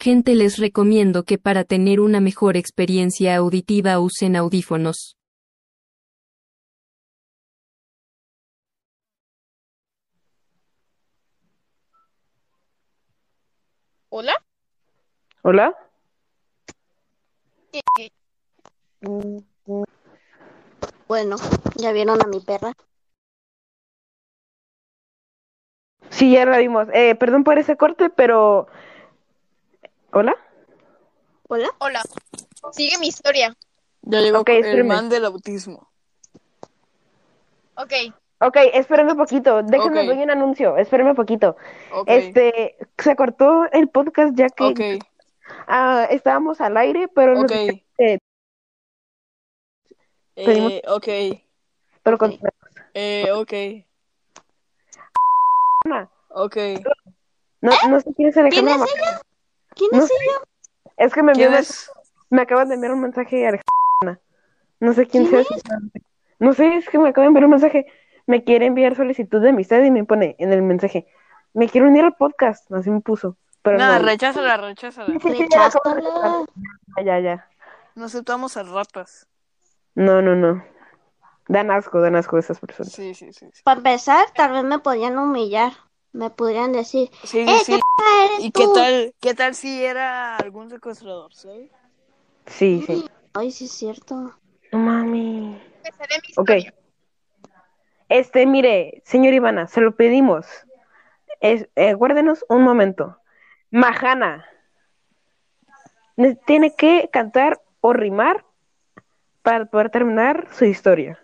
Gente les recomiendo que para tener una mejor experiencia auditiva usen audífonos. ¿Hola? ¿Hola? Bueno, ¿ya vieron a mi perra? Sí, ya la vimos. Eh, perdón por ese corte, pero... ¿Hola? ¿Hola? Hola. Sigue mi historia. Ya llegó Ok, el espérame. man del autismo. Ok. Ok, espérenme un poquito. Déjenme Ok. doy un anuncio. Espérenme un poquito. Ok. Este, se cortó el podcast ya que ah, estábamos al aire, pero no Ok. sé qué, pedimos- Eh, ok. pero con- Eh, ok. Ok. no, no sé quién es ¿Quién Alejandra es Ma- ella? ¿Quién No es sé. ella? Es que me envió ¿Quién un es? Me acaban de enviar un mensaje a Alejandra. No sé quién ¿Quién sea. No sé, es que me acaban de enviar un mensaje. Me quiere enviar solicitud de amistad y me pone en el mensaje. Me quiero unir al podcast. Así me puso. Pero Nada, no. recházala, recházala. Ya Recházala. Ya, ya, ya. No aceptamos a ratas. No, no, no. Dan asco, dan asco esas personas. Sí, sí, sí. Sí, Para empezar, tal vez me podrían humillar. Me podrían decir, sí, ¡eh, sí. qué ¿Y tú! qué tal, qué tal si era algún secuestrador, sí? Sí, sí. Ay, sí es cierto. No mami. Ok. Este, mire, señor Ivana, se lo pedimos. Es, eh, guárdenos un momento. Majana. Ne- Tiene que cantar o rimar para poder terminar su historia.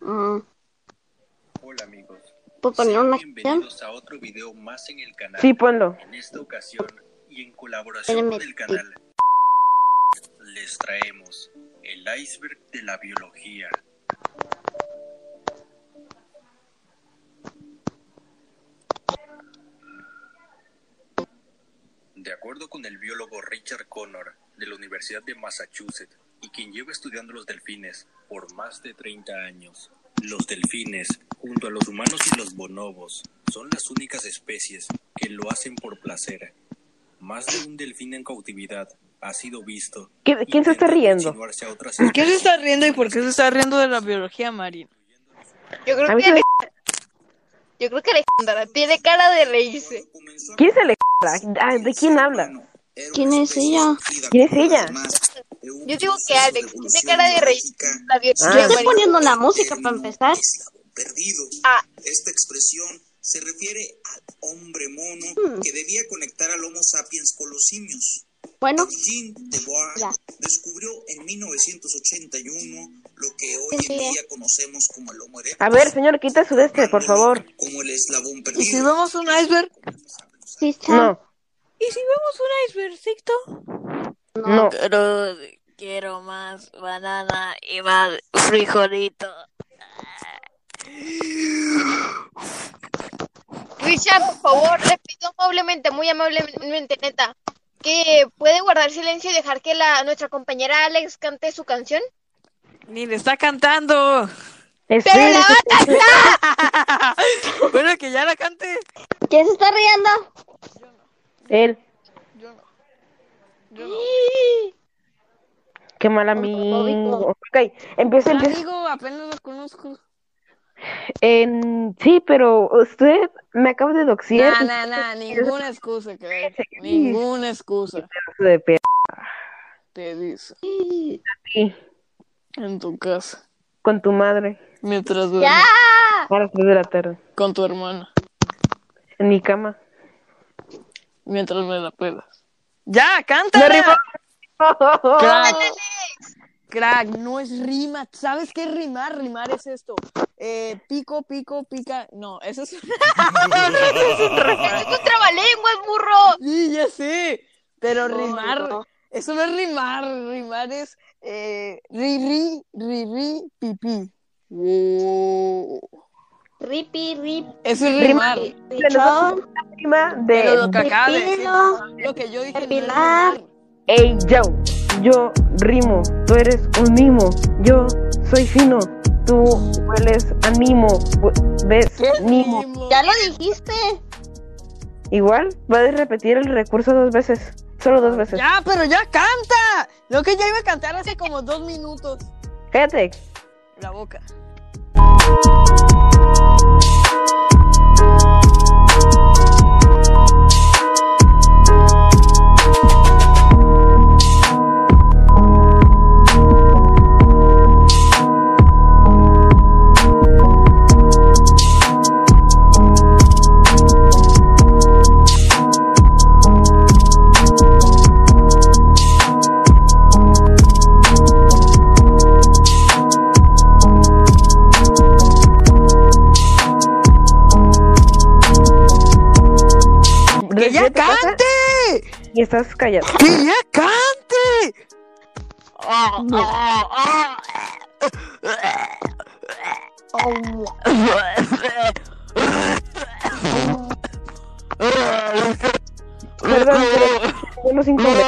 Mm, ¿Puedo poner sean una canción? bienvenidos a otro video más en el canal. Sí, ponlo. En esta ocasión y en colaboración Espérame, con el canal les traemos el iceberg de la biología. De acuerdo con el biólogo Richard Connor de la Universidad de Massachusetts y quien lleva estudiando los delfines por más de 30 años, los delfines, junto a los humanos y los bonobos, son las únicas especies que lo hacen por placer. Más de un delfín en cautividad ha sido visto. ¿Qui- y quién se está riendo? insinuarse a otras ¿Por qué se está riendo y por qué se está riendo de la biología marina? Yo creo que yo creo que Alejandra tiene cara de reírse. ¿Quién es el ah, ¿De quién habla? ¿Quién es ella? ¿Quién es ella? Yo digo que Alex tiene cara de reírse. Ah. Yo estoy poniendo la música para empezar. Perdido. Ah. Esta expresión se refiere al hombre mono Hmm. que debía conectar al Homo sapiens con los simios. Bueno, Jean de Bois Ya. descubrió en 1981 lo que hoy Sí, en sí. día conocemos como el Homo erectus, A ver, señor, quita su de este, por favor. como el eslabón ¿Y si perdido. vemos un iceberg? sí. No, ¿Y si vemos un icebergcito? no. Pero quiero más banana y más frijolito. Richard, por favor, le pido amablemente, muy amablemente, neta, que puede guardar silencio y dejar que la nuestra compañera Alex cante su canción. Ni le está cantando. ¡Pero la va a cantar! bueno, que ya la cante. ¿Quién se está riendo? Él. Yo no. Yo no. Qué mal amigo. Ok, empieza, empieza. Amigo, apenas los conozco. En- sí, pero usted me acaba de doxiar. Nah, nah, nah, ninguna excusa, que Ninguna excusa. de pe- Te dice. Sí, En tu casa. con tu madre. Mientras duermes. ¡Ya! A las 3 de la tarde. Con tu hermana. En mi cama. Mientras me la pedas. ¡Ya, ¡Me cántala! rimó! Crack. No es rima. ¿Sabes qué es rimar? Rimar es esto. Eh, pico, pico, pica. No, eso es. ¡Eso es un trabalenguas, burro! sí, ya sé. Pero No, rimar. no. Eso no es rimar. Rimar es. Eh, ri, ri, ri, ri, pipí. Wow. Ripi, rip, Eso es Rima. rimar. pichón, Prima Pero de lo que acaba de decir. Lo que yo dije. no es Pilar. rimar. Ey, yo, yo rimo, tú eres un mimo, yo soy fino, tú hueles a Nimo, hu- ves ¿Qué Nimo. rimo? Ya lo dijiste. Igual, puedes repetir el recurso dos veces. Solo dos veces. Ya, pero ya canta. Lo que ya iba a cantar hace como dos minutos. Cállate. La boca. Estás callado. ¡Que ya cante! Perdón, pero.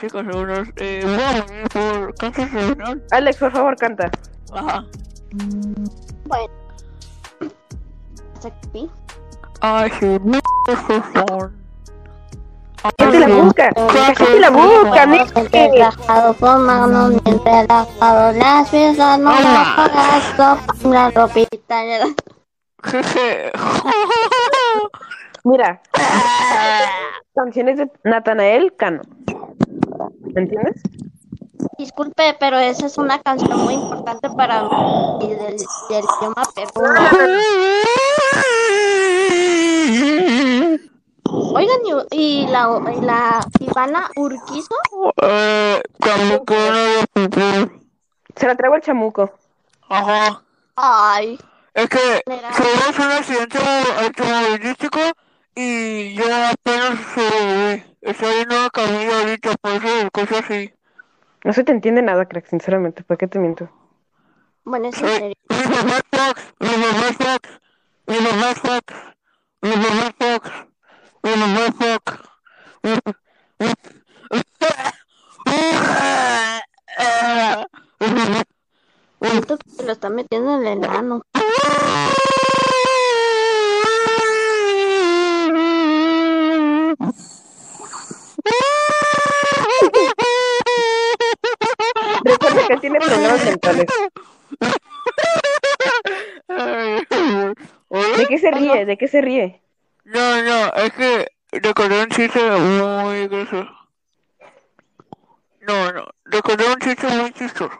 chica? Seguros, eh... Voy a morir por cáncer cerebral. Alex, por favor, canta. Ajá. Bueno. Ay, sí, por favor. Cállate la boca. Cállate la boca, Nick. Nick. Relajado, con manos bien relajado. Las piezas no las pagas. La ropita. la- Jeje. Mira. Canciones de Natanael Cano. ¿Me entiendes? Disculpe, pero esa es una canción muy importante para mí y del, del idioma peruano. Oigan, y, la, y la Ivana Urquizo, Eh, de Se la traigo el chamuco. Ajá. ay, Es que tuvimos un accidente automovilístico y yo apenas sobreviví. Estoy en una camilla ahorita, por eso cosas así. No se te entiende nada, crack, sinceramente. ¿Por qué te miento? bueno, es en serio. mi mamá es Fox, mi mamá es Fox, mi mamá es Fox, mi mamá es Fox, mi mamá es Fox. Siento que se lo está metiendo en el enano. Recuerda que él tiene problemas mentales. ¿De qué se ríe? ¿De qué se ríe? No, no, es que recordé un chiste muy gracioso. No, no, recordé un chiste muy chistoso.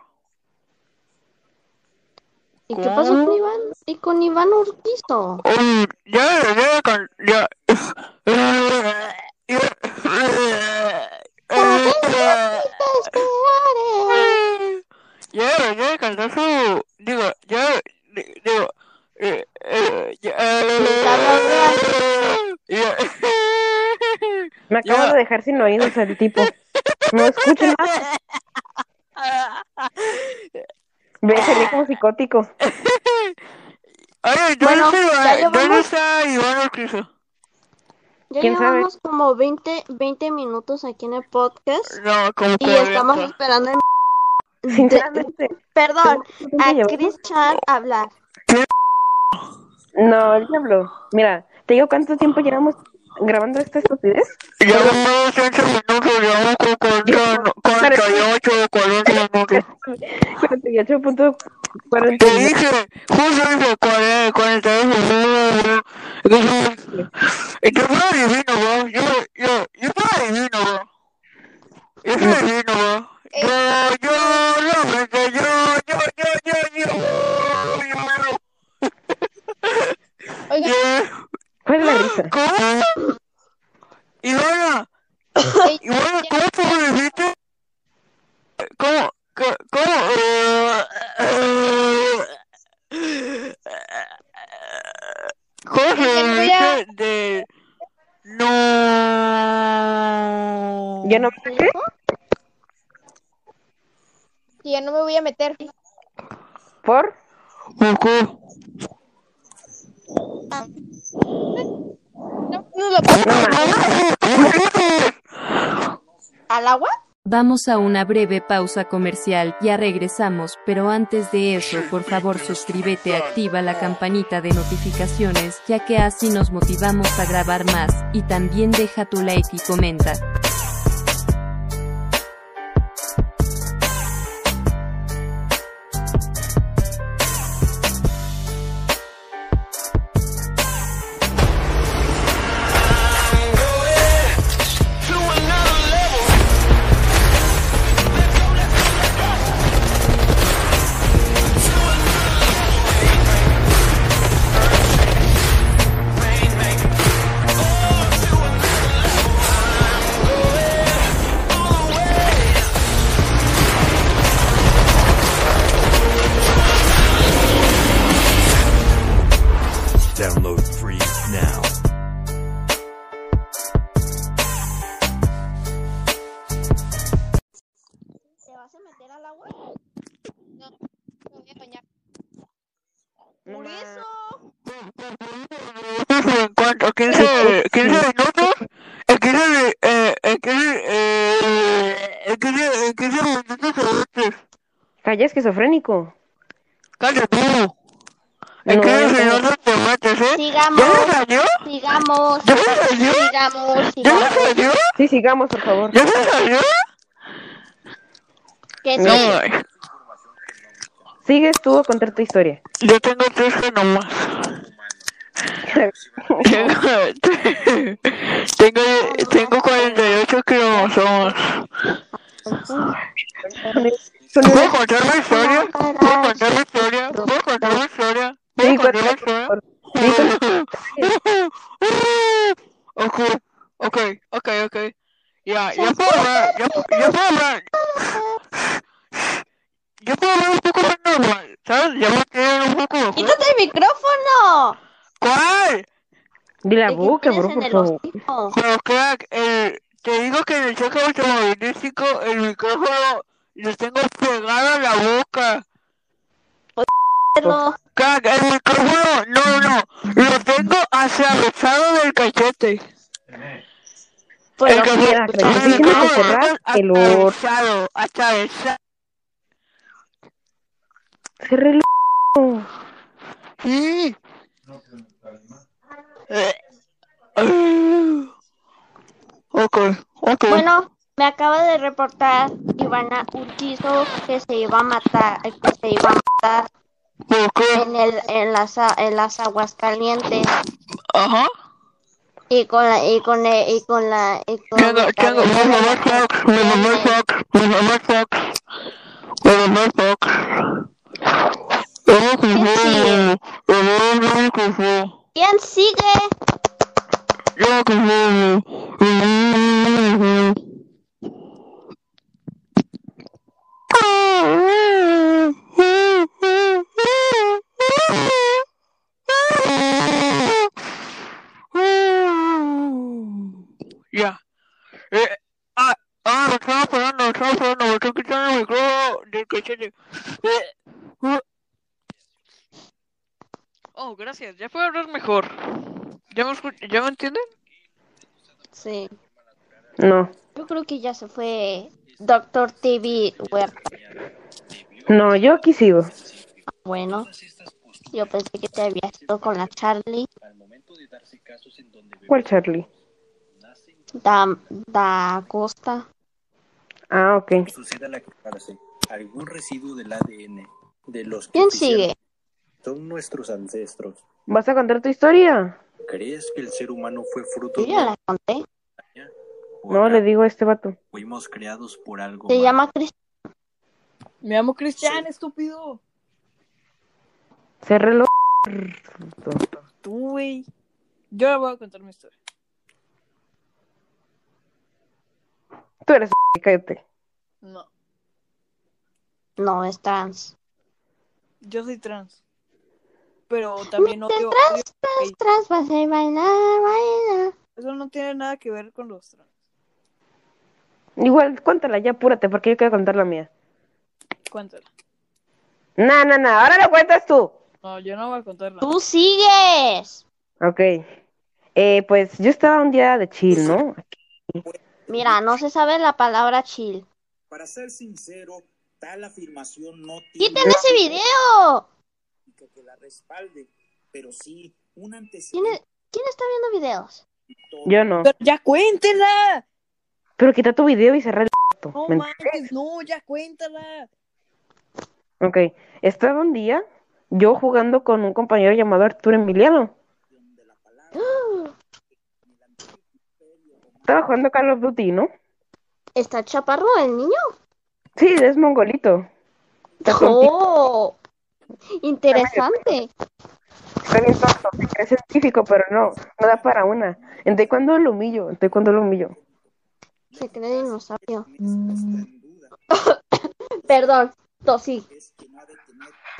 ¿Y qué pasó con Iván? ¿Y con Iván Urquizo? Oye, ya, ya, can- ya. Ya, ya cantó su. Digo, Digo. Eh, eh, ya. ya. Me acabo de dejar sin oídos el tipo. No escucho nada. Ve, se como psicótico. Oye, ¿dónde Bueno, está Iván? ¿Dónde llevamos- está Iván Urquizo? Ya ¿Quién sabe? llevamos como 20, 20 minutos aquí en el podcast No, como y estamos 40. esperando, el- Sinceramente. perdón, ¿Cuánto a llevamos? Chris Chan hablar. No, el diablo. Mira, te digo cuánto tiempo llevamos grabando esta estupidez. Ya vamos 15 minutos, llevamos con 40, no, 48 o 40 minutos. 48.40. Te dije, justo dije 40, 48 minutos. Y yo soy adivino, bro. Yo, yo, yo soy adivino, bro. Yo soy adivino, bro. Yo, yo, realmente, yo, yo, yo, yo, yo, yo, Oigan, yo. ¿Cuál es la risa? ¿Cómo? Ivana, ey, Ivana, ¿cómo sobreviviste? ¿Cómo? ¿Cómo? cómo, eh, eh, ¿Cómo voy a- sobreviviste de... No... ¿Ya no me que ya no me voy a meter. ¿Por? ¿Por qué? No, no lo puedo. ¿Al agua? Vamos a una breve pausa comercial, ya regresamos, pero antes de eso, por favor suscríbete, activa la campanita de notificaciones, ya que así nos motivamos a grabar más, y también deja tu like y comenta. Download free now. ¿Te vas a meter al agua? No, me voy a bañar. Por ma- eso. En cuanto a 15, 15 minutos, en 15, mi- eh, en 15, eh, en 15, en 15 minutos. Calla, esquizofrénico. Cállate tú. En No, 15 no. minutos ¿eh? Sigamos. ¿Ya se salió? Sigamos. ¿Ya se salió? Sigamos. ¿Ya Sigamos. salió? Sí, sigamos, por favor. ¿Ya se salió? Que No, ay, Sigues tú a contar tu historia. yo tengo 13 nomás. Tengo, tengo, tengo 48 cromosomas. ¿Puedo contar mi historia? ¿Puedo contar mi historia? ¿Puedo contar mi historia? ¿Puedo contar mi historia? Por Ok, ok, ok, ok. Ya, ya puedo hablar, ya, ya puedo hablar. Ya puedo hablar un poco más normal, ¿sabes? Ya me quedé un poco mejor. ¡Quítate el micrófono! ¿Cuál? Dile a ¿De que tienes bro, por favor. Pero crack, el, te digo que en el choque automovilístico el micrófono lo tengo pegado a la boca. El micrófono, no, no, lo tengo atravesado del cachete. Pero el, cache- mira, crack, el que micrófono cerrar el or- atravesado, atravesado. Cerré el Sí. Eh, Ok, ok. Bueno, me acaba de reportar Ivana Urquizo que se iba a matar, eh, que se iba a matar ¿Por qué? en el en las en las aguas calientes Ajá. y con la y con el- y con la y con la cabeza. De Oh, gracias, ya puedo hablar mejor. ¿Ya me, ¿Ya me entienden? Sí. No, Yo creo que ya se fue Doctor TV Huerta. no, yo aquí sigo. Bueno, yo pensé que te habías ido con la Charlie. ¿Cuál Charlie? Da, da Costa. Ah, ok. al aclararse algún residuo del ADN de los que ¿Quién sigue? son nuestros ancestros. ¿Vas a contar tu historia? ¿Crees que el ser humano fue fruto Yo de ya la conté. No, le digo a este vato. Fuimos creados por algo Se llama Cristian. Me llamo Cristian, estúpido. Cerré el Tú, güey. Yo le voy a contar mi historia. Tú eres cállate. No, No, es trans. yo soy trans. Pero también odio, odio- Trans, trans, trans, vas a bailar, bailar. Eso no tiene nada que ver con los trans. Igual, cuéntala ya, apúrate, porque yo quiero contar la mía. Cuéntala. No, no, no, ahora lo cuentas tú. No, yo no voy a contar nada. Tú sigues. Ok. Eh, pues yo estaba un día de chill, ¿no? Mira, no se sabe la palabra chill. Para ser sincero, tal afirmación no tiene ¡Quiten ese video! que la respalde, pero sí un ¿Quién, antecedente. quién está viendo videos? Yo no. Pero ya cuéntela. Pero quita tu video y cerra el No manches, no, ya cuéntala. Ok. Estaba un día yo jugando con un compañero llamado Arturo Emiliano. Estaba jugando Call of Duty, ¿no? ¿Está chaparro el niño? Sí, es mongolito. Está tontito, ¡Oh! Interesante. está bien tonto. Es científico, pero no, no da para una. En taekwondo lo humillo, en taekwondo lo humillo. Se cree dinosaurio. Perdón, tosí.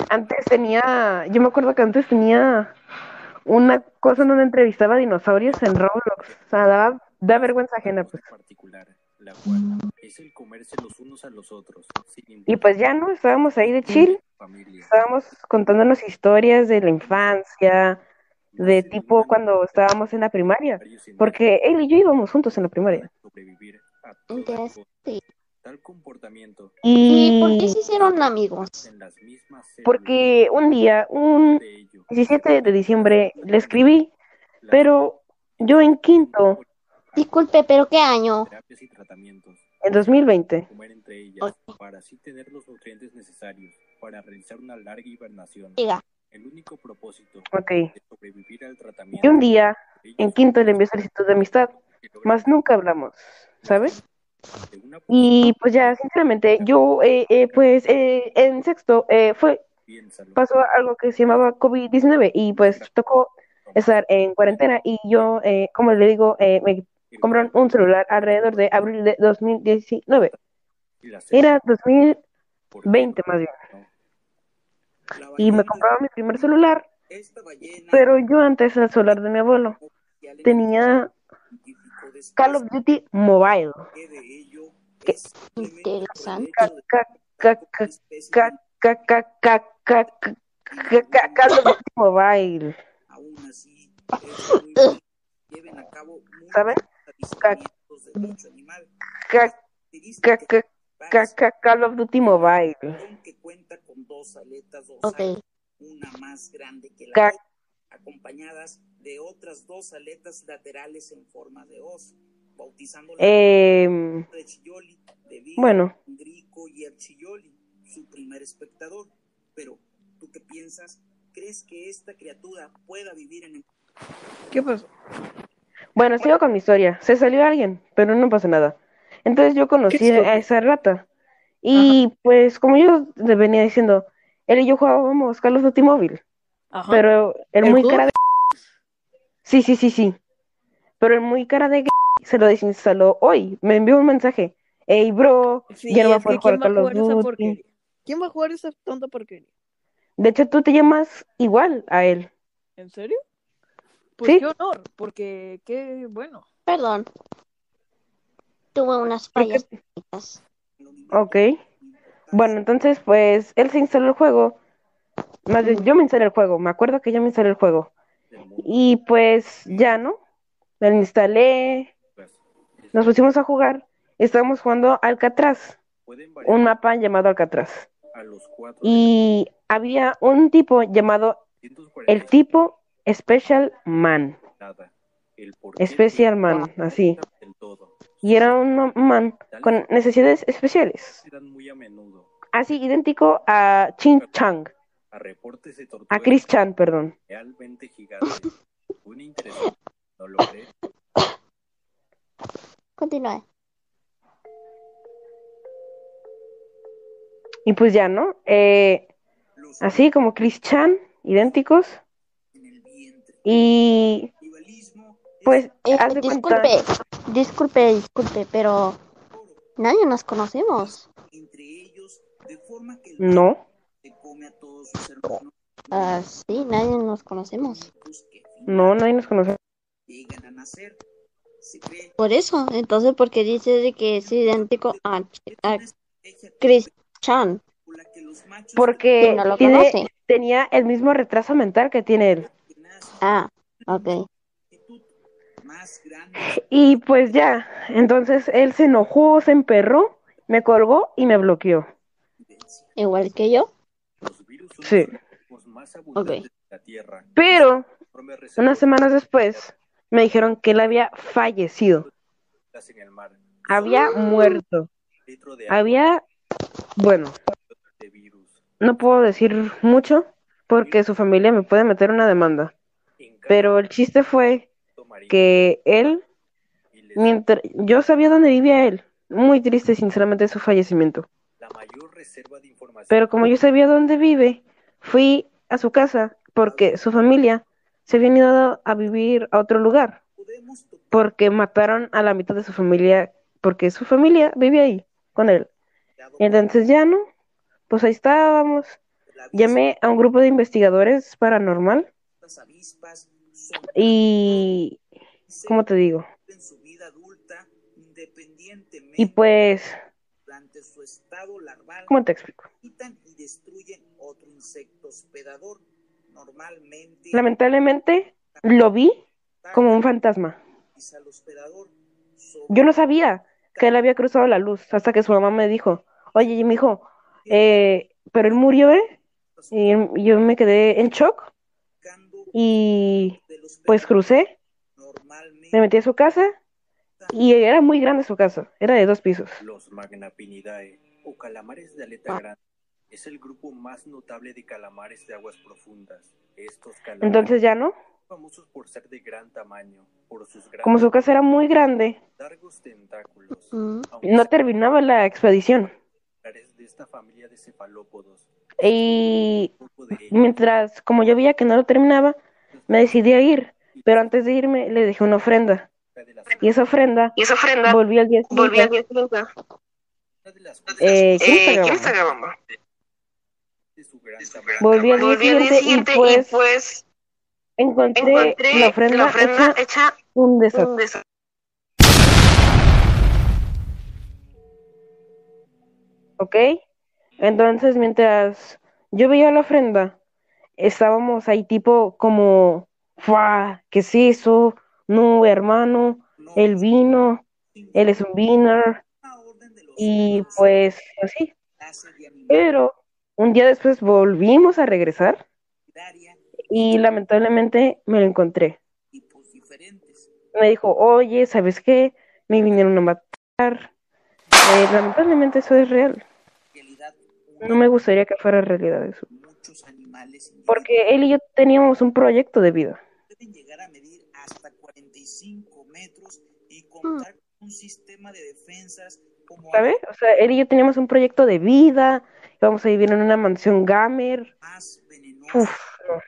Antes tenía, yo me acuerdo que antes tenía una cosa en donde entrevistaba dinosaurios en Roblox. O sea, da, da vergüenza ajena, pues. particular, la cual es el comerse los unos a los otros, sin Y pues ya no, estábamos ahí de chill, familia. estábamos contándonos historias de la infancia, de tipo cuando estábamos en la primaria, porque él y yo íbamos juntos en la primaria. sobrevivir a toda Interesante. costa. Tal comportamiento ¿Y por qué se hicieron amigos? en las mismas células porque un día, un de ello, 17 de diciembre, le escribí, pero yo en quinto, Disculpe, ¿pero qué año? terapias y tratamientos, en 2020, comer entre ellas, para así tener los nutrientes necesarios para realizar una larga hibernación. Diga. El único propósito ok, de sobrevivir al tratamiento y un día, en quinto le envié solicitud de amistad, más nunca hablamos, ¿sabes? Y pues ya, sinceramente, yo, eh, eh, pues, eh, en sexto, eh, fue, pasó algo que se llamaba COVID-19 y pues tocó estar en cuarentena y yo, eh, como le digo, eh, me compraron un celular alrededor de abril de 2019. Era 2020 más bien. Y me compraba mi primer celular, pero yo antes el celular de mi abuelo tenía Call of Duty Mobile. Que, interesante de Call of Duty Mobile. que cuenta con dos aletas dorsales, una más grande que la otra, acompañadas de otras dos aletas laterales en forma de hoz, bautizándola Em, de Chiyoli, debido bueno, a Grico y el Chiyoli, su primer espectador. Pero, ¿tú qué piensas? ¿Crees que esta criatura pueda vivir en el ¿Qué pasó? Bueno, sigo con mi historia. Se salió alguien, pero no pasa nada. Entonces yo conocí ¿Qué a esa rata. Y pues como yo le venía diciendo, él y yo jugábamos Call of Duty móvil. Ajá. Pero el ¿El muy juego? cara de... Sí, sí, sí, sí. Pero el muy cara de... se lo desinstaló hoy. Me envió un mensaje. Hey, bro, Sí, ya no va a poder jugar ¿quién va a Call of jugar esa Duty. porquería? ¿Quién va a jugar esa tonta porquería? De hecho, tú te llamas igual a él. ¿En serio? Pues Sí. qué honor, porque qué bueno. Perdón. Tuve unas fallas. Ok. Bueno, entonces, pues, él se instaló el juego. Más bien, yo me instalé el juego. Me acuerdo que yo me instalé el juego. Y pues, ya, ¿no? Me lo instalé. Nos pusimos a jugar. Estábamos jugando Alcatraz. Un mapa llamado Alcatraz. Y había un tipo llamado el 240 tipo Special Man. Special Man, así. Y era un man con necesidades especiales. Así idéntico a Chin Chang. A Chris Chan, perdón. Continúa. Y pues ya, ¿no? Eh, así como Chris Chan, idénticos. Y pues, eh, disculpe, disculpe, disculpe, pero nadie nos conocemos. No. Ah, sí, nadie nos conocemos. No, nadie nos conoce. Por eso, entonces, porque dice de que es idéntico a, a Christian. Porque no tenía el mismo retraso mental que tiene él. Ah, ok. Y pues ya, entonces él se enojó, se emperró, me colgó y me bloqueó. Igual que yo. Sí. Tierra. Pero unas semanas después me dijeron que él había fallecido, había muerto, de agua había, bueno, no puedo decir mucho porque su familia me puede meter una demanda. Pero el chiste fue que él, mientras yo sabía dónde vivía él, muy triste sinceramente su fallecimiento. Pero como yo sabía dónde vive, fui a su casa porque su familia se habían ido a vivir a otro lugar porque mataron a la mitad de su familia porque su familia vivía ahí con él. Entonces ya no, pues ahí estábamos. la Llamé a un grupo de investigadores paranormal y, ¿cómo te digo? Y pues, su estado larval ¿cómo te explico? quitan y destruyen otro insecto hospedador normalmente Lamentablemente lo vi como un fantasma. Yo no sabía que él había cruzado la luz hasta que su mamá me dijo, oye, mi hijo, eh, pero él murió, ¿eh? Y yo me quedé en shock y pues crucé, me metí a su casa y era muy grande su casa, era de dos pisos. Los Magnapinidae o calamares de aleta grande es el grupo más notable de calamares de aguas profundas. Estos calamares Entonces ya no, son famosos por ser de gran tamaño, por sus como su grandes casa era muy grande, largos tentáculos. Mm. Aunque no terminaba la expedición. de esta familia de cefalópodos, Y mientras, como yo veía que no lo terminaba, me decidí a ir, pero antes de irme le dejé una ofrenda. Y esa ofrenda Y esa ofrenda volví al día volví al siguiente. Volví al día siguiente y pues y pues encontré encontré la ofrenda, la ofrenda hecha hecha un desastre. un desastre. ¿Ok? Entonces, mientras yo veía la ofrenda, estábamos ahí tipo como, ¡fua! ¿Qué es eso? No, hermano, el vino, él es un viner, y pues así. Pero un día después volvimos a regresar y lamentablemente me lo encontré. Me dijo, oye, ¿sabes qué? Me vinieron a matar. Eh, lamentablemente eso es real. No me gustaría que fuera realidad eso. muchos animales individuales Porque él y yo teníamos un proyecto de vida. pueden llegar a medir hasta 45 metros y contar con un sistema de defensas como ¿Sabes? O sea, él y yo teníamos un proyecto de vida. Íbamos a vivir en una mansión gamer. más Uf, no.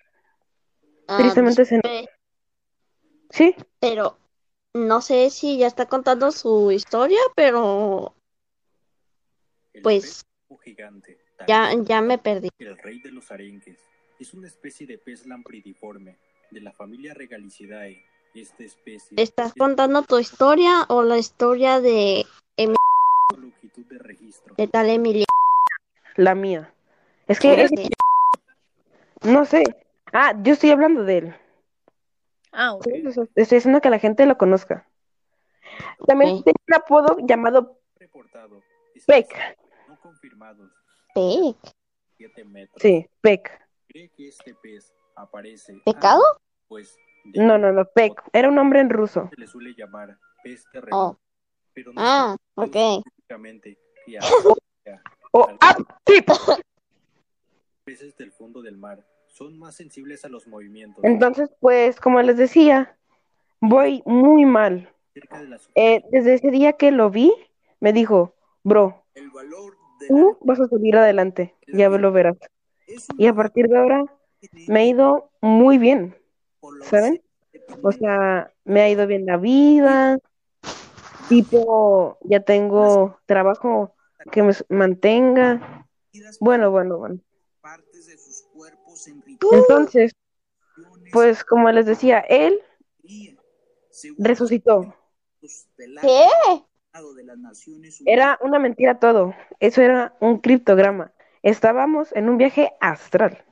Ah, Tristemente se- disculpe, Sí, Pero no sé si ya está contando su historia, pero pues gigante, ya, ya me perdí. el rey de los arenques, es una especie de pez lampridiforme de la familia Regalicidae. Esta especie ¿Estás es contando tu historia o la historia de, de longitud de registro. de tal Emilia? la mía. Es que, es- no sé. Ah, yo estoy hablando de él. Ah, ok. Estoy haciendo que la gente lo conozca. También Ok. tenía un apodo llamado Reportado. Peck. Confirmados. Peck. 7 metros. Sí, Peck. Cree que este pez aparece. ¿Pecado? Pues de No, no, no, Peck. Era un nombre en ruso. se le suele llamar pez Oh. terremoto. Pero no Ah, ok. qué Oh, ah, sí. peces del fondo del mar son más sensibles a los movimientos. Entonces, pues, como les decía, voy muy mal. Cerca de Eh, desde ese día que lo vi, me dijo, bro, el valor tú vas a salir adelante, ya lo verás. Y a partir de ahora me ha ido muy bien, ¿saben? O sea, me ha ido bien la vida, tipo, ya tengo trabajo que me mantenga. Bueno, bueno, bueno. Entonces, pues como les decía, él resucitó. ¿Qué? Estado de las Naciones Unidas. Era una mentira todo. Eso era un criptograma. estábamos en un viaje astral.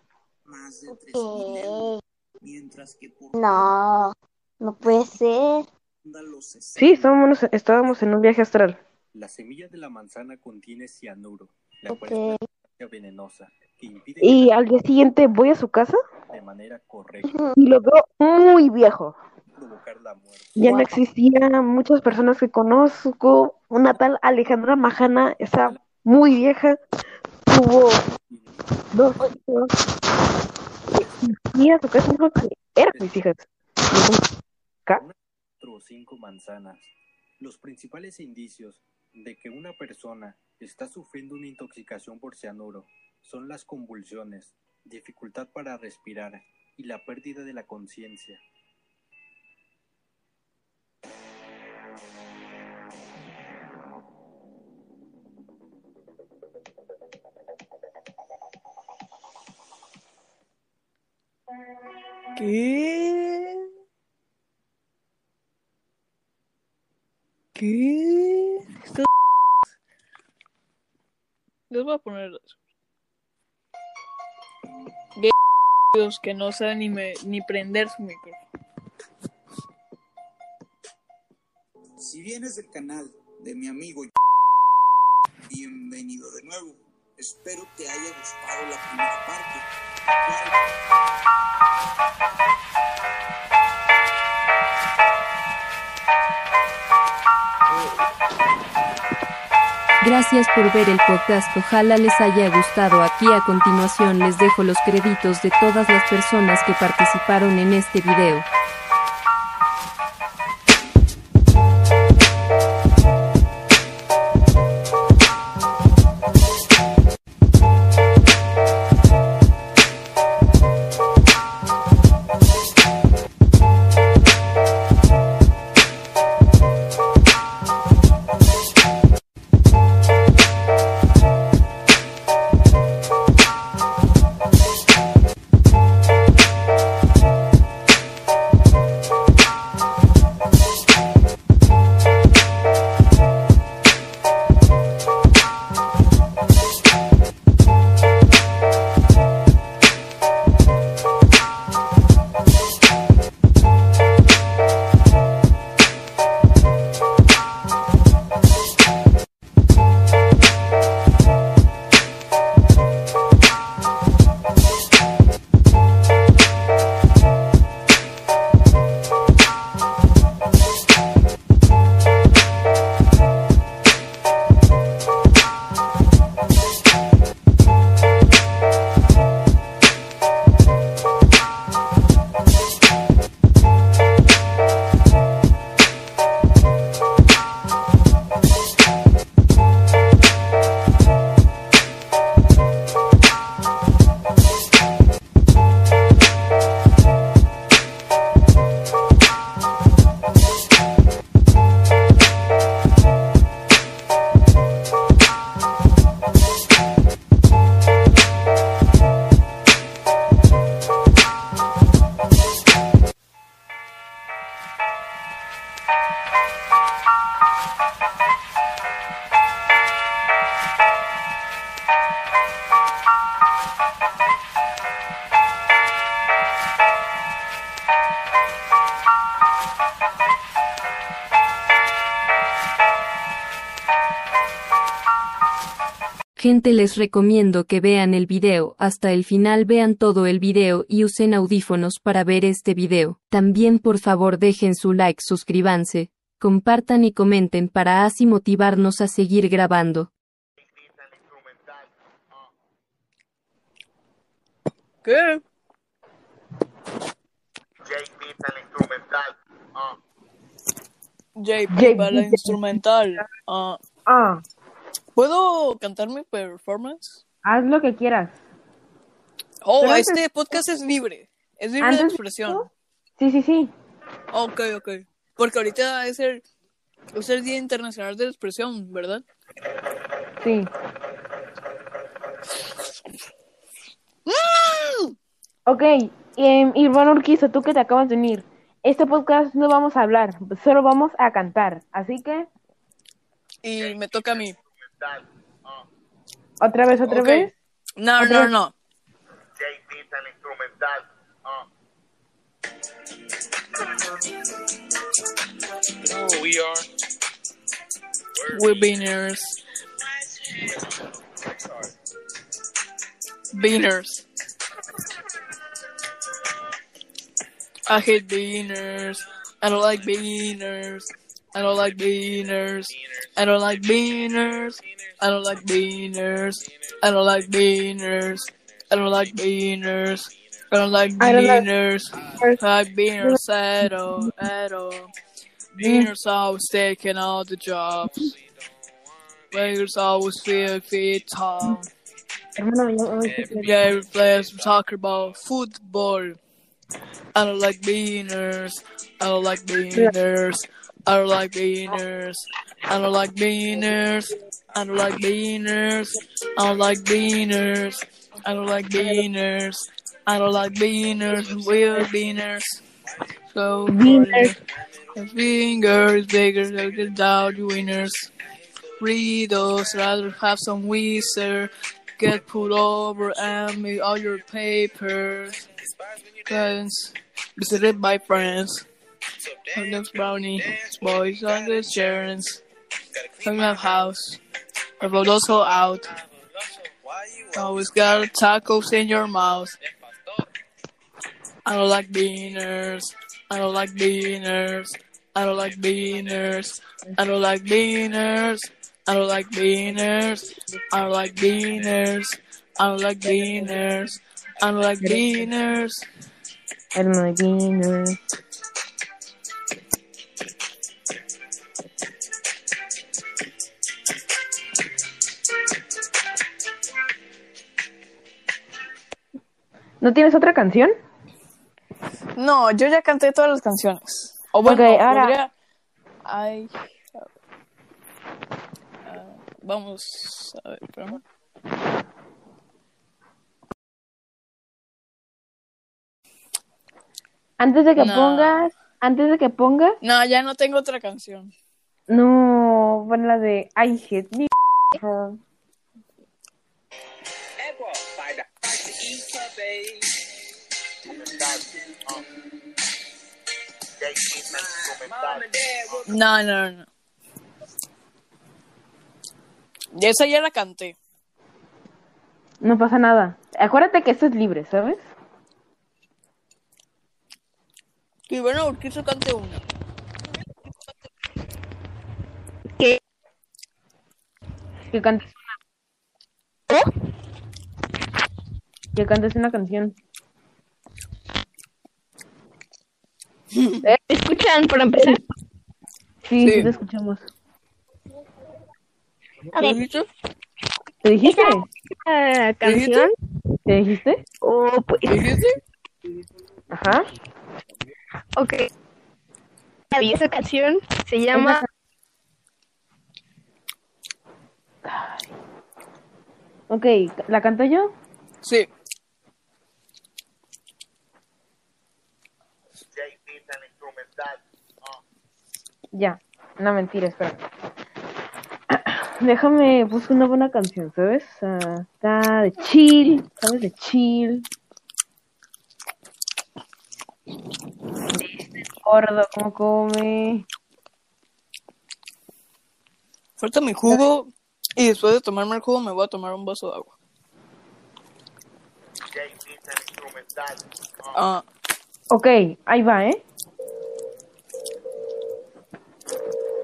Más de 3.000 euros. Mientras que por No, no puede ser. ronda los 60. Sí, estábamos, estábamos en un viaje astral. La semilla de la manzana contiene cianuro, la cual Ok. es una venenosa que impide Y al día siguiente voy a su casa que de manera correcta y lo veo muy viejo. Provocar la muerte. Ya no existían muchas personas que conozco. Una tal Alejandra Majana está muy vieja. Tuvo dos hijos. Y a su casa que eran mis hijas. Cuatro o cinco manzanas. Los principales indicios de que una persona está sufriendo una intoxicación por cianuro son las convulsiones, dificultad para respirar y la pérdida de la conciencia. ¿Qué? ¿Qué? Esto- Les voy a poner Dios que no saben ni, me- ni prender su micrófono. Si vienes del canal de mi amigo, bienvenido de nuevo. Espero te haya gustado la primera parte. Gracias por ver el podcast, ojalá les haya gustado. Aquí a continuación les dejo los créditos de todas las personas que participaron en este video. Gente les recomiendo que vean el video, hasta el final vean todo el video y usen audífonos para ver este video. También por favor dejen su like, suscríbanse, compartan y comenten para así motivarnos a seguir grabando. ¿Qué? JP JP para la instrumental. Ah, Ah, ¿Puedo cantar mi performance? haz lo que quieras. Oh, Pero antes- este podcast es libre. Es libre de expresión. Sí, sí, sí. Ok, ok. Porque ahorita es el, es el Día Internacional de la Expresión, ¿verdad? Sí. Ok, eh, Iván Urquizo, tú que te acabas de unir. Este podcast no vamos a hablar, solo vamos a cantar. Así que, Y me toca a mí. Otra vez, otra Ok. vez. No, no, no. Oh, we are. We're beaners. Beaners. I hate beaners. I don't like beaners. I don't like beaners. I don't like beaners. I don't like beaners. I don't like beaners. I don't like beaners. I don't like I don't like beaners. I beaners at all, at all. Beaners always taking all the jobs. Beaners always feel feet tall. Hermano, ya me voy a Yeah, we play some soccer ball, football. I don't like beaners. I don't like beaners. I don't like beaners. I don't like beaners. I don't like beaners. I don't like beaners. I don't like beaners. I don't like beaners. We're beaners. So Beaners. fingers bigger than the Dow winners. Read rather have some wizard. Get put over and make all your papers. Guidance visited by friends. Sometimes brownie, boys on the insurance. From my house. I vote also out. Always got tacos in your mouth. I don't like beaners. I don't like beaners. I don't like beaners. I don't like beaners. I don't like beaners. I don't like beaners. I don't like beaners. I don't like beaners. I don't like beaners. ¿No tienes otra canción? No, yo ya canté todas las canciones. O bueno, Ok, ahora- podría- Ay. Ah, vamos a ver, espérame. Antes de que No. pongas, antes de que pongas, No, ya no tengo otra canción. no, pon la de I hate me. No, no, no. Y esa ya la canté. No pasa nada. Acuérdate que esto es libre, ¿sabes? Y bueno, porque eso canté una. Que cantes una. Que cantes una canción. ¿Me escuchan para empezar? Sí, Sí. sí te escuchamos. ¿Qué dijiste? ¿Te dijiste? Canción. ¿Te dijiste? Oh, pues, ¿Qué dijiste? Ajá. ok. Y esa canción se llama Ok, ¿la canto yo? Sí. Ya. No, mentira, espera. Déjame, busco una buena canción, ¿sabes? Ah, Está de chill, ¿sabes? De chill. Este gordo, ¿cómo come? Falta mi jugo. Y después de tomarme el jugo, me voy a tomar un vaso de agua. Ah, Ok, ahí va, ¿eh?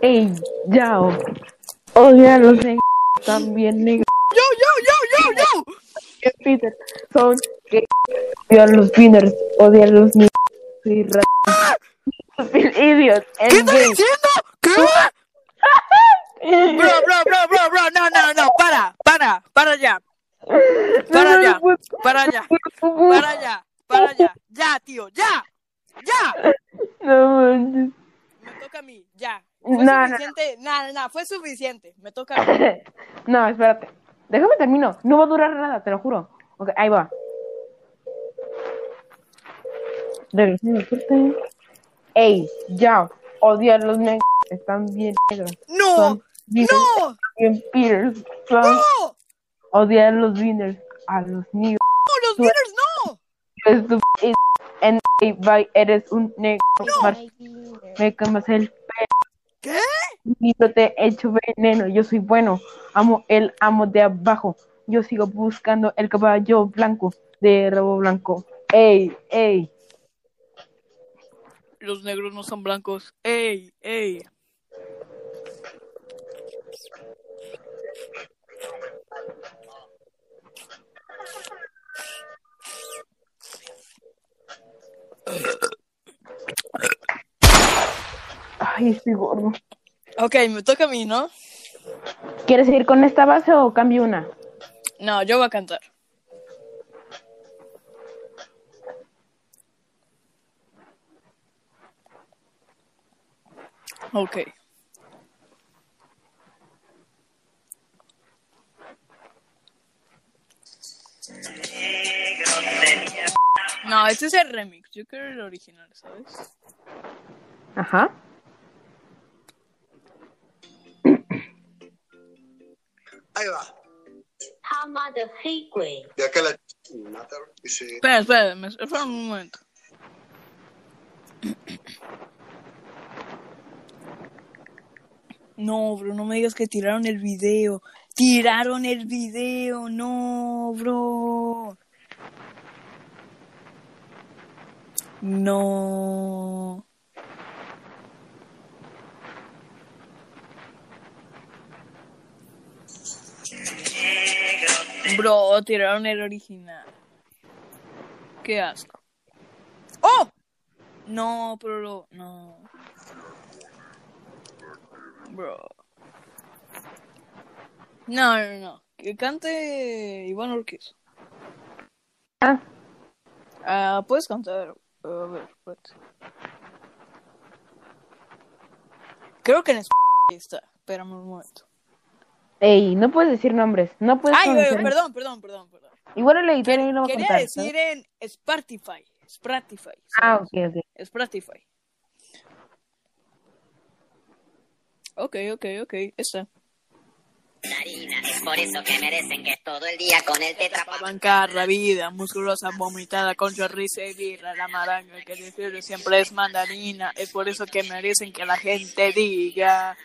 Ey, yao. Odia los negros también negros. ¡Yo, yo, yo, yo, yo! que Peter son que odian los winners, odian los niños y ra- Idiot, ¿Qué estás diciendo? ¿Qué? Bro, bro, bro, bro, bro, no, no, no, para, para, para ya, para allá, para allá, para allá, para allá, ya, tío, ya, ya, No manches. me toca a mí, ya, No, fue no, no. suficiente, no, no, no, fue suficiente, me toca. No, espérate. Déjame termino. No va a durar nada, te lo juro. Ok, ahí va. Regresando. Ey, ya. Odian los negros. Están bien negros. No, Son no, bien Peters. Son, no, odian los winners. a los niños. ¡No, los winners no! Bye, eres un negro. mar- Me el ¿Qué? pelo, te echo veneno. Yo soy bueno, amo el amo de abajo. Yo sigo buscando el caballo blanco de rabo blanco. Ey, ey. Los negros no son blancos. ¡Ey, ey! Ay, estoy gordo. Ok, me toca a mí, ¿no? ¿Quieres seguir con esta base o cambio una? No, yo voy a cantar. Ok. No, este es el remix. Yo quiero el original, ¿sabes? Ajá. Ahí va. 他妈的黑鬼！ De acá la matar. Dice. Espera, espera, me- espera un momento. No, bro, no me digas que tiraron el video. Tiraron el video, no, bro. No. Bro, tiraron el original. Qué asco. ¡Oh! No, pero no. Bro. No, no, no. Que cante Iván Orquiz. Ah, Ah, puedes cantar. A ver, espérate. Creo que en español está. Espérame un momento. Ey, no puedes decir nombres. No puedes Ay, eh, pronunciar. perdón, perdón, perdón, perdón. Igual el editor ahí lo va a Quería contar. decir ¿sabes? en Spotify. Spotify. Ah, ok, ok. Spotify. Ok, ok, ok. Está. harina. Es por eso que merecen que todo el día con el tetra Bancar la vida, musculosa, vomitada, con chorriza y birra, la maranga que defiende siempre es mandarina. Es por eso que merecen que la gente diga.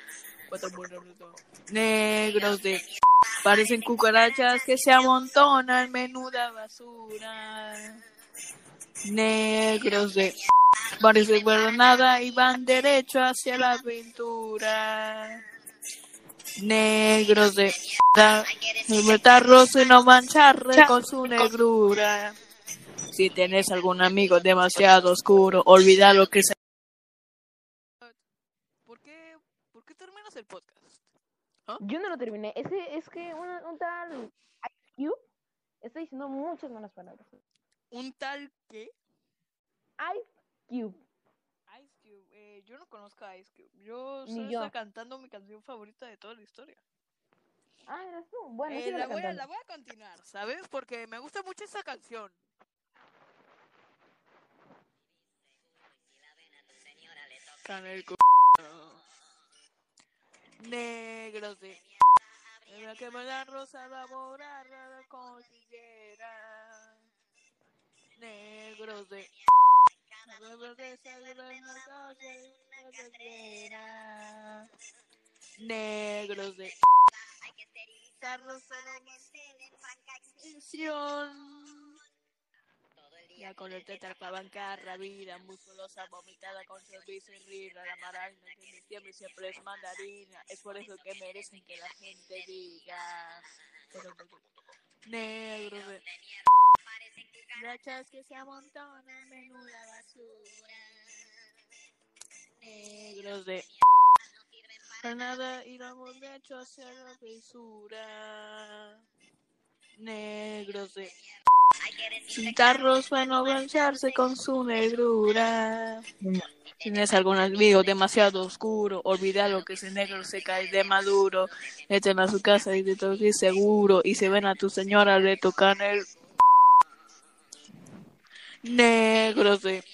Negros de. Parecen cucarachas que se amontonan, menuda basura. Negros de. Parecen nada y van derecho hacia la aventura. Negros de. Libertad rosa y no mancharle con su negrura. Si tenés algún amigo demasiado oscuro, olvida lo que se. ¿Por qué, ¿Por qué terminas el podcast? Yo no lo terminé. Ese, es que un, un tal Ice Cube está diciendo muchas malas palabras. ¿Un tal qué? Ice Cube. Ice Cube. Eh, yo no conozco a Ice Cube. Yo solo yo. estoy cantando mi canción favorita de toda la historia. Ah, eras tú. Bueno, Eh, la, voy a, la voy a continuar, ¿sabes? Porque me gusta mucho esa canción. Cu- Negros de en la que me da rosa la borrarra la cordillera. Negros de la verdeza de la calle, la carretera. Negros de Con el tetra para bancar la vida, musculosa, vomitada con servicio y rira, la maraña que en diciembre siempre es mandarina. Es por eso que merecen que la gente diga. Pero, Negros de Rachas que se amontonan, menuda basura. Negros de para nada y de hecho hacia la fisura. Negros de Cintarros van a mancharse con su negrura. Tienes algún amigo demasiado oscuro, olvida lo que ese negro se cae de maduro. Meten a su casa y de todo es seguro. Y se ven a tu señora, le tocan el negros de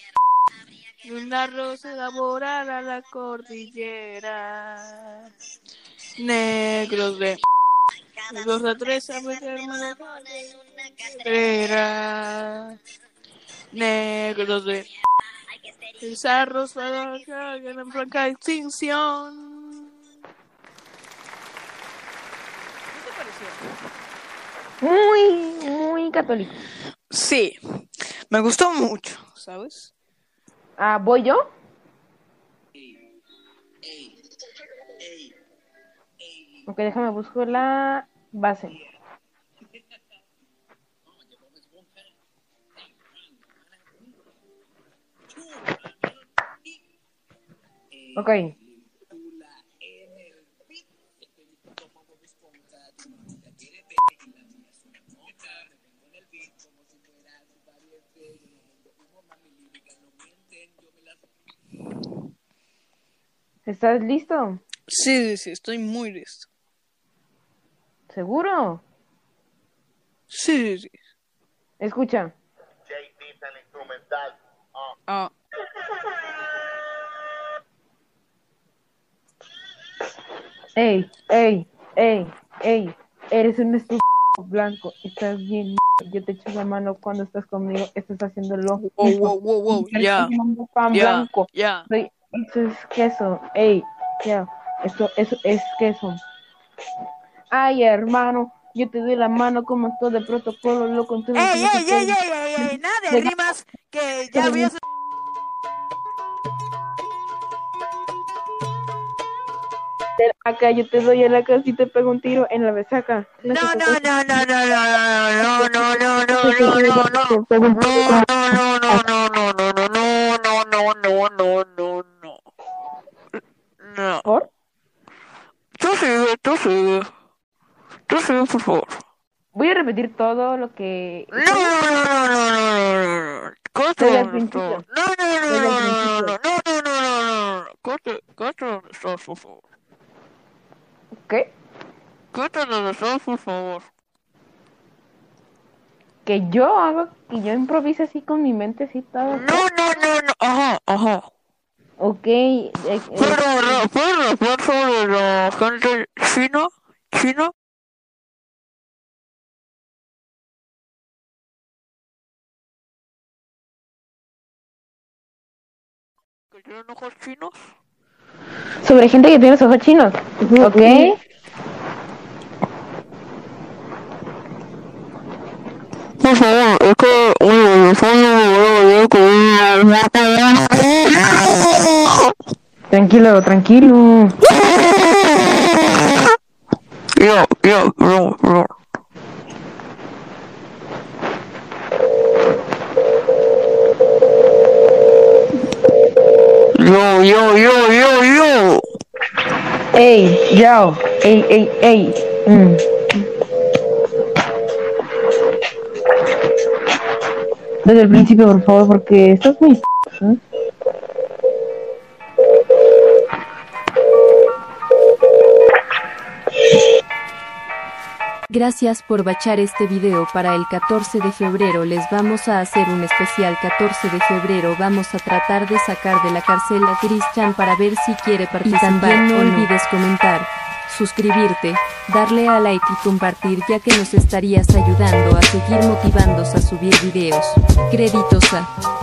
una rosa laboral a la cordillera. Negros de Dos a tres a meterme Era negros de Pizarros para en franca extinción. ¿Qué te pareció? Muy, muy católico. Sí, me gustó mucho, ¿sabes? Ah, ¿voy yo? Ok, déjame buscar la base. Ok. ¿Estás listo? Sí, sí, estoy muy listo. ¿Seguro? Sí, sí, sí. Escucha. Ah, Ey, ey, ey, ey, eres un estúpido blanco, estás bien, yo te echo la mano cuando estás conmigo, estás haciendo lo wow, wow, wow, wow, ya, ya, ya. Soy- eso es queso, ey, ya, eso, eso es queso. Ay, hermano, yo te doy la mano como todo el protocolo, loco, entonces... ¡Ey, ey, ey, ey, ey, ey! Nada de rimas que ya habías... Acá yo te doy a la casa y te pego un tiro en la besaca. No, no, no, no, no, no, no, no, no, no, no, no, no, no. Pego un tiro. No, no, no, no, no, no, no, no, no, no, no, no. No. ¿Por? Tú sigue, tú sigue. Por favor. Voy a repetir todo lo que... No, no, no, no, no, no, no, no. Corta. No, no, no, no, no, no, no, no, no, no, no. Corta, corta estás, por favor. ¿Qué? Corta estás, por favor. Que yo hago, que yo improvise así con mi mente así todo. No, no, no, no. Ajá, ajá. Ok. eh, eh, Pero, no, ¿puedes hablar sobre la gente china? ¿China? ¿Que tienen ojos chinos? sobre gente que tiene los ojos chinos. Ok. Por favor, es que, oye, yo soy un Tranquilo, tranquilo. Yo, yo, no, no. Yo, yo, yo, yo, yo. Ey, yo. Ey, ey, ey. Mm. Desde el principio, por favor, porque estás muy... ¿eh? Gracias por bachar este video para el 14 de febrero. Les vamos a hacer un especial 14 de febrero. Vamos a tratar de sacar de la cárcel a Christian para ver si quiere participar y también no. olvides comentar, suscribirte, darle a like y compartir ya que nos estarías ayudando a seguir motivándonos a subir videos. Créditos a